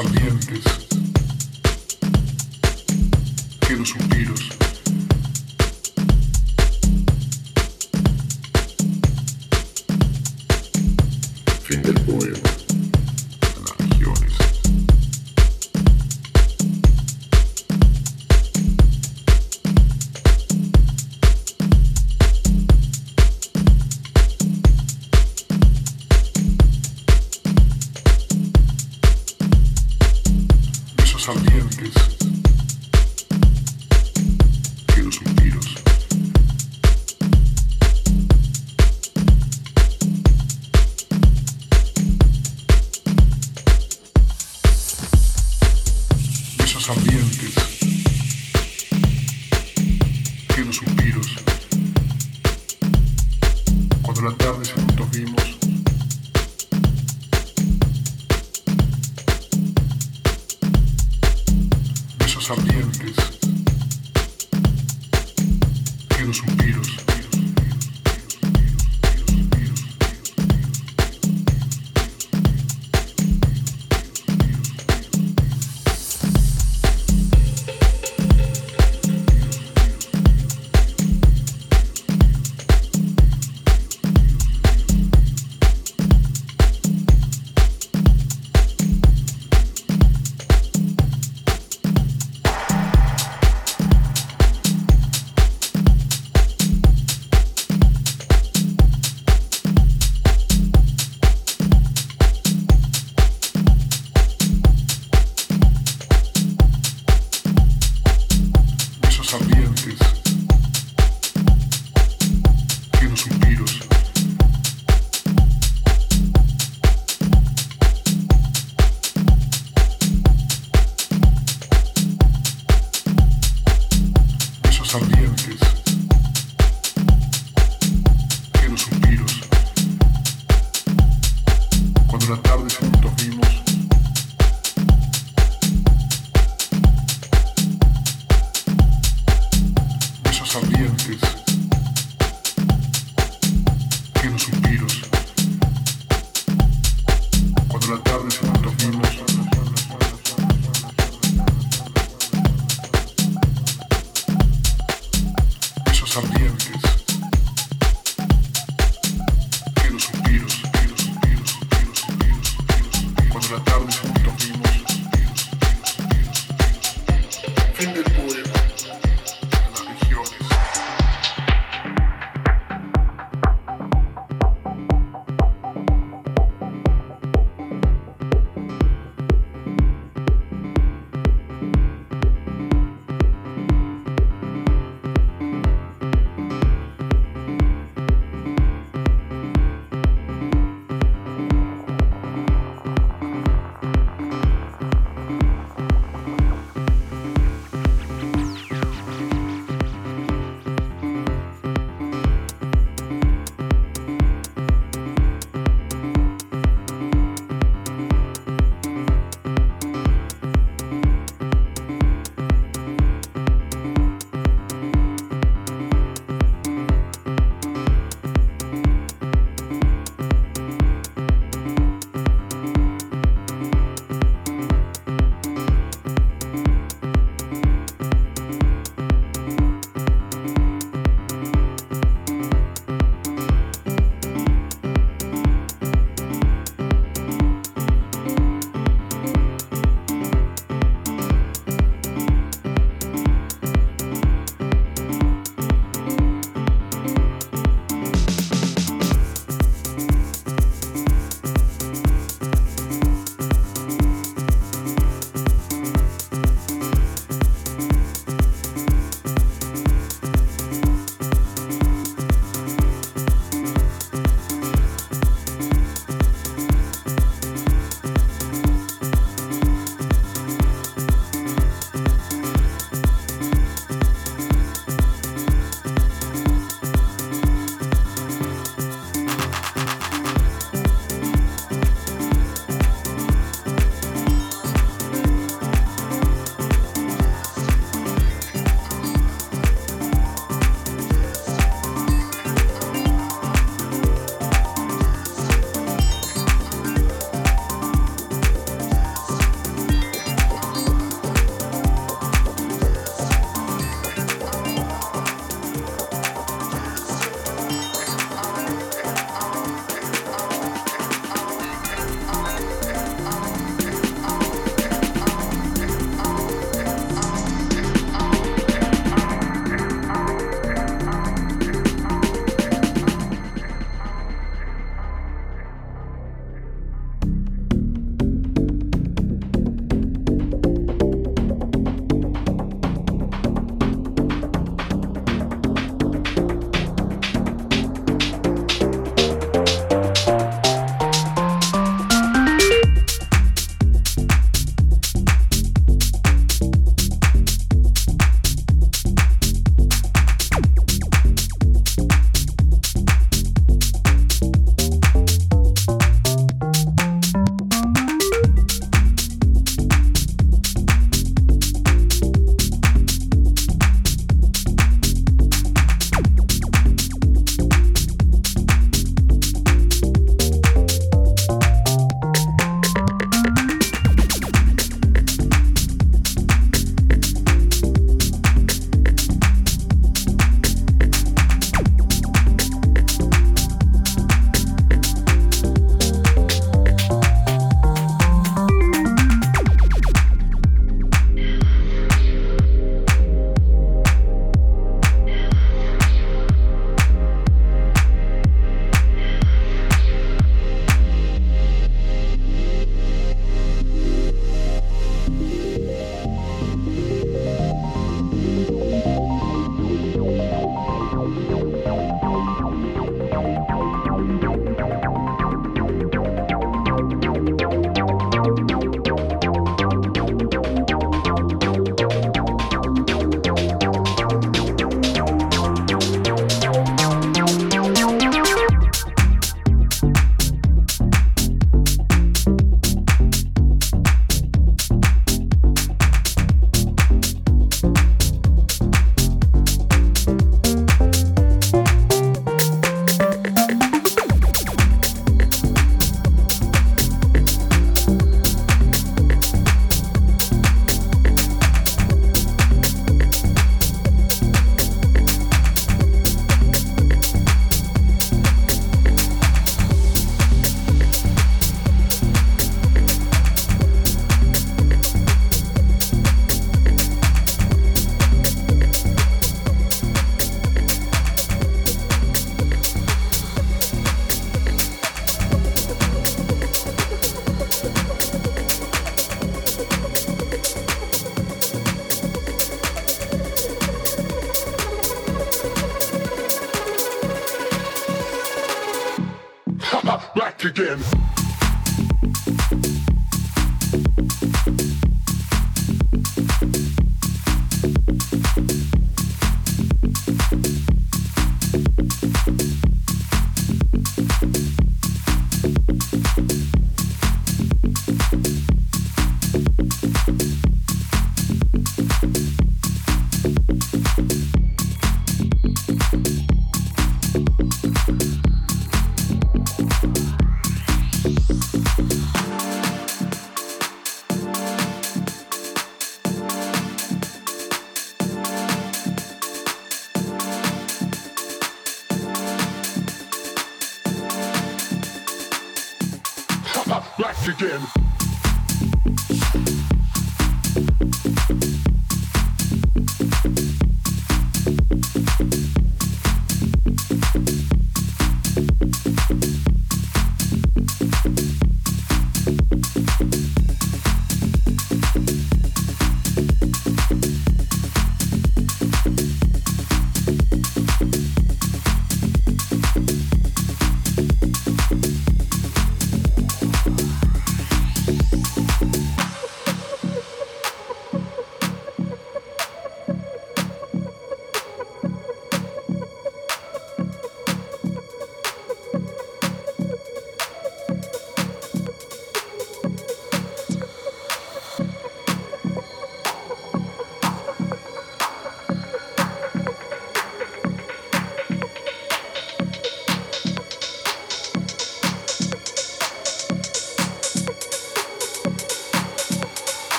ambientes. Quedo suspiros. Fin del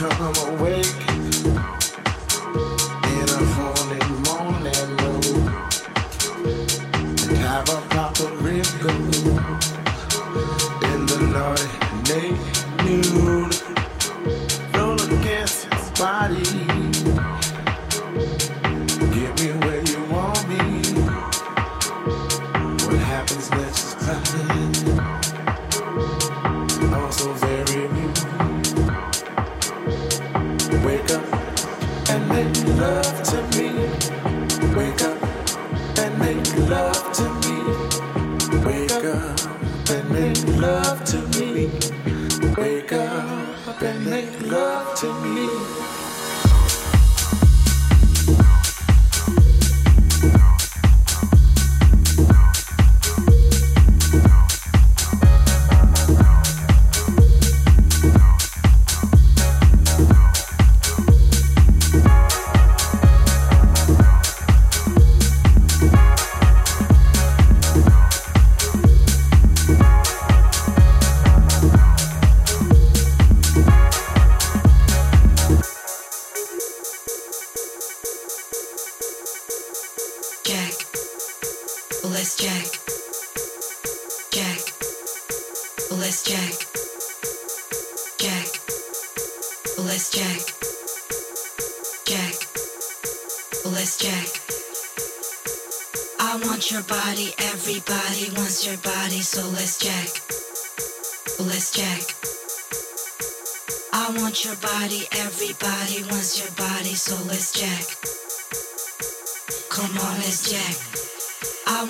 come awake.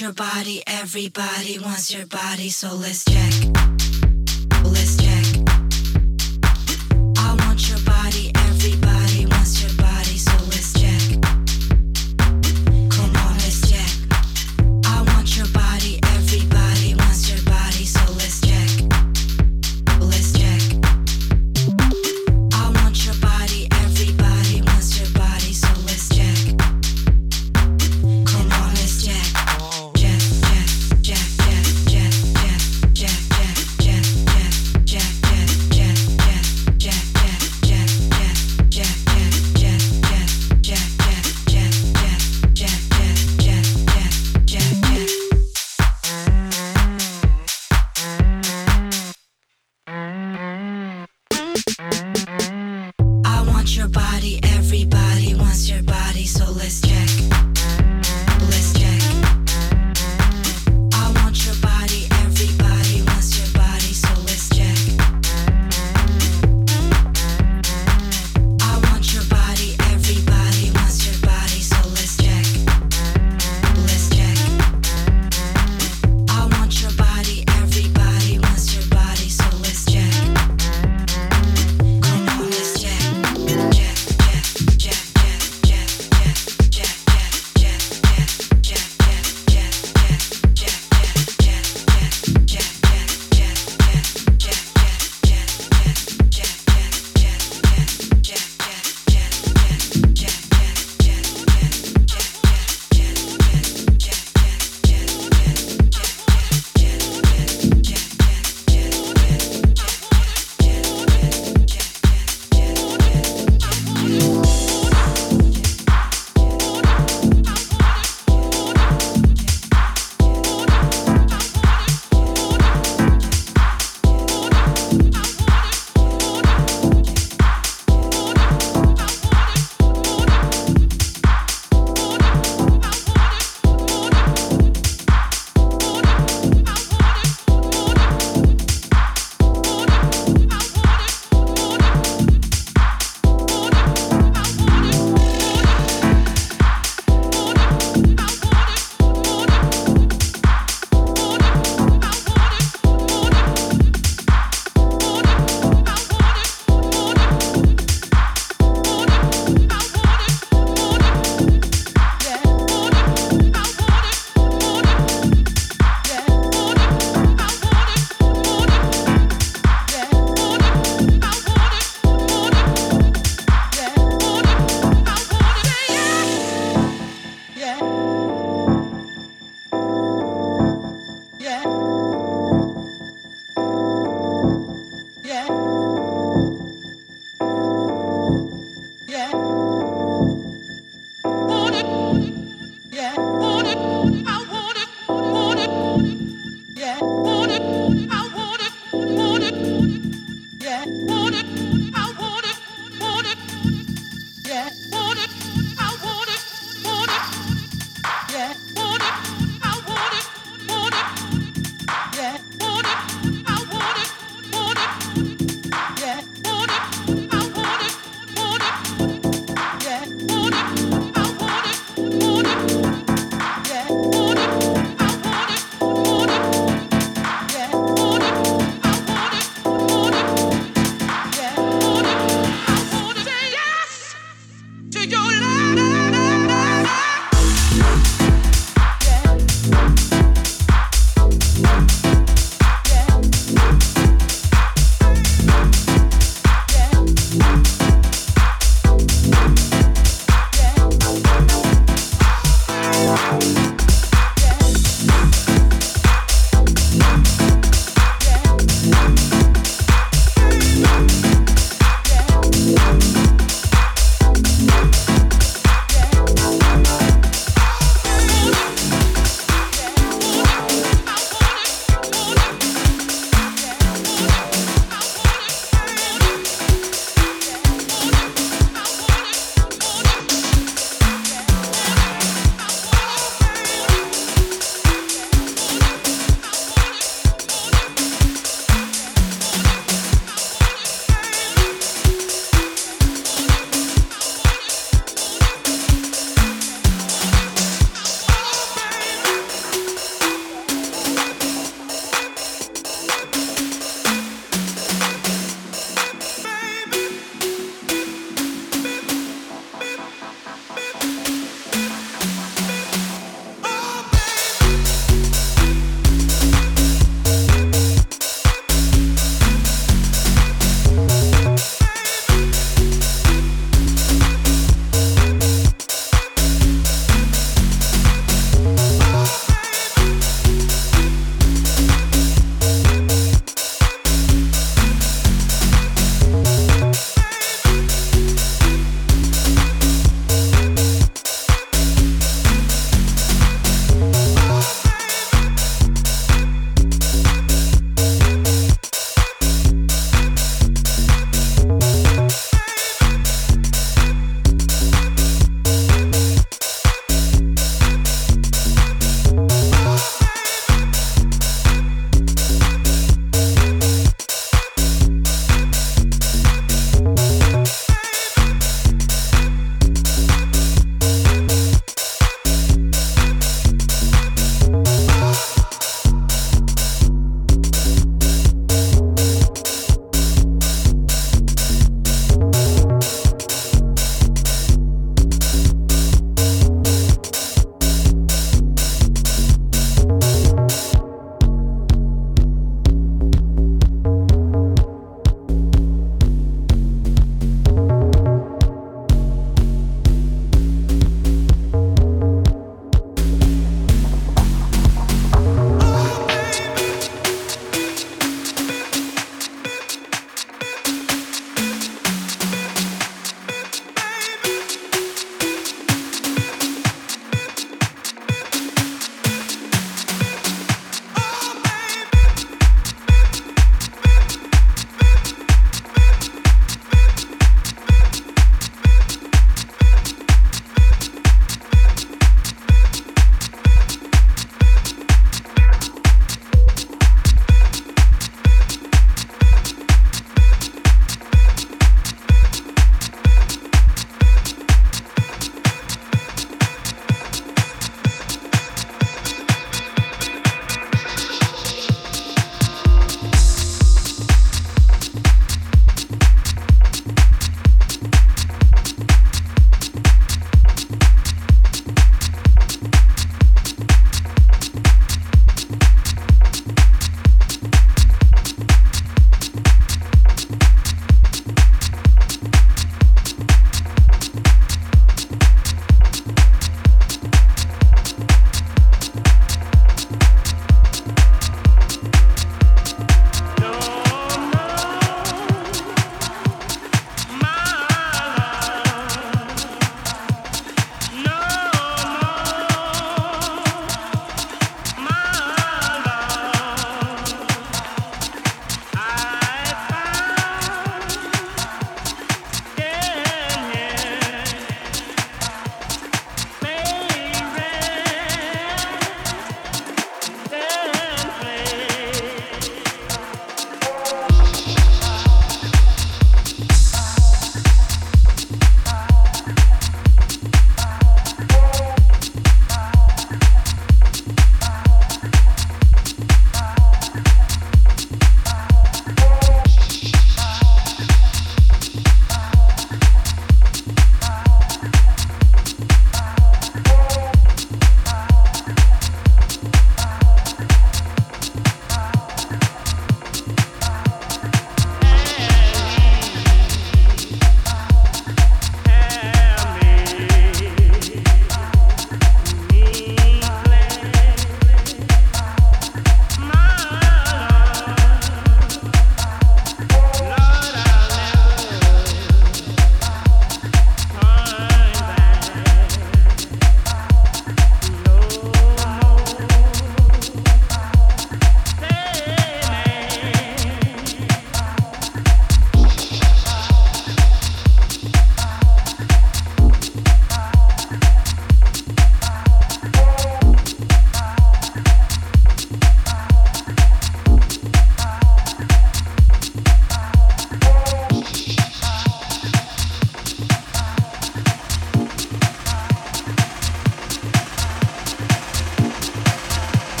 your body, everybody wants your body, so let's check.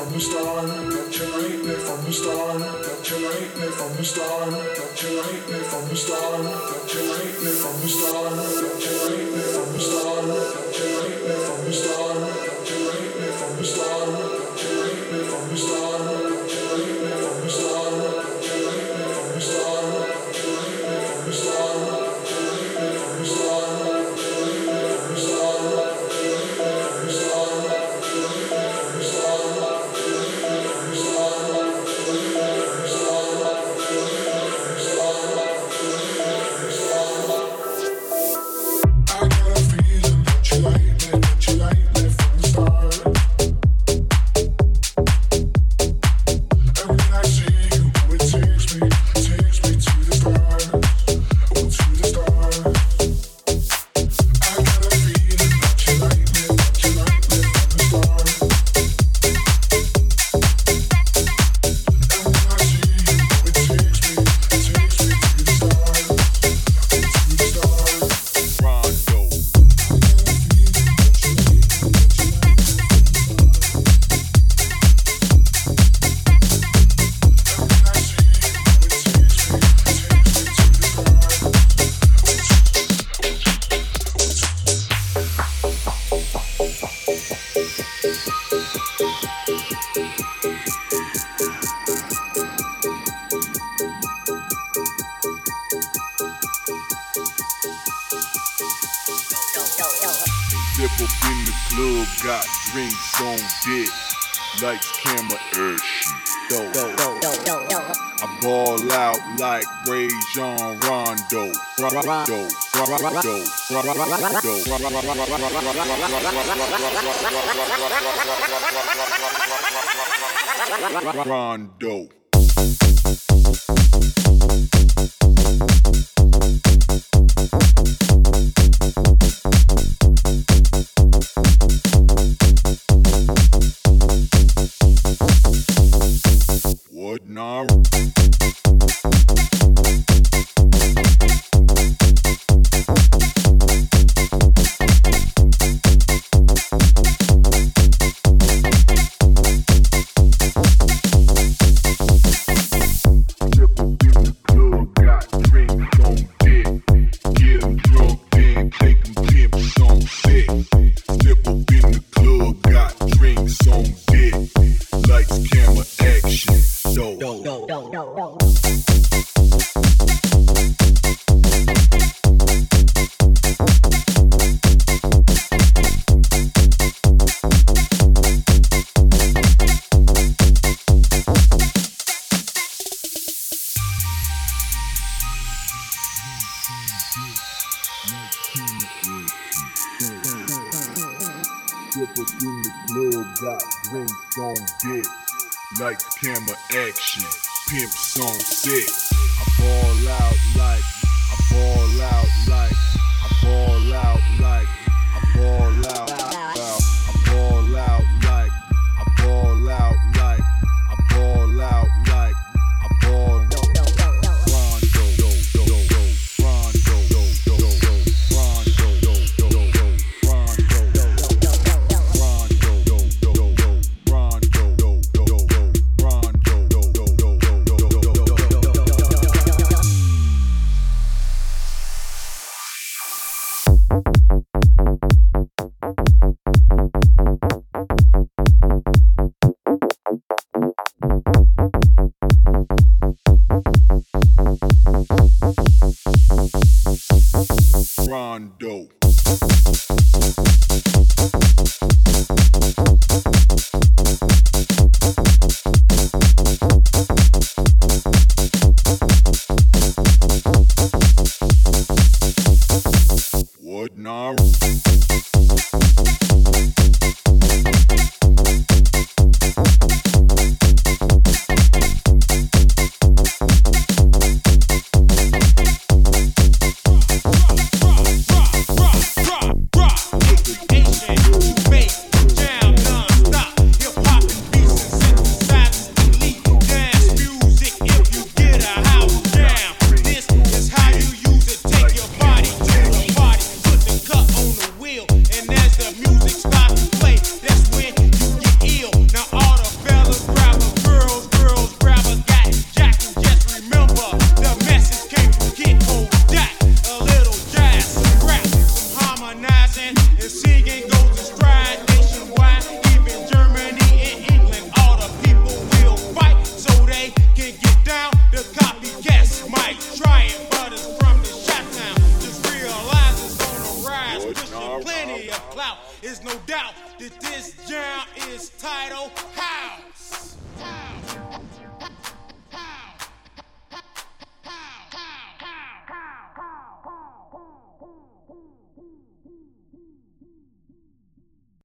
from the start, don't you hate me from the start, don't you hate me from the start, don't you hate me from the start, don't you hate me from the start, don't you hate me from the start, don't you hate me from the start, don't you hate me from the start. Rondo. What now? Sick.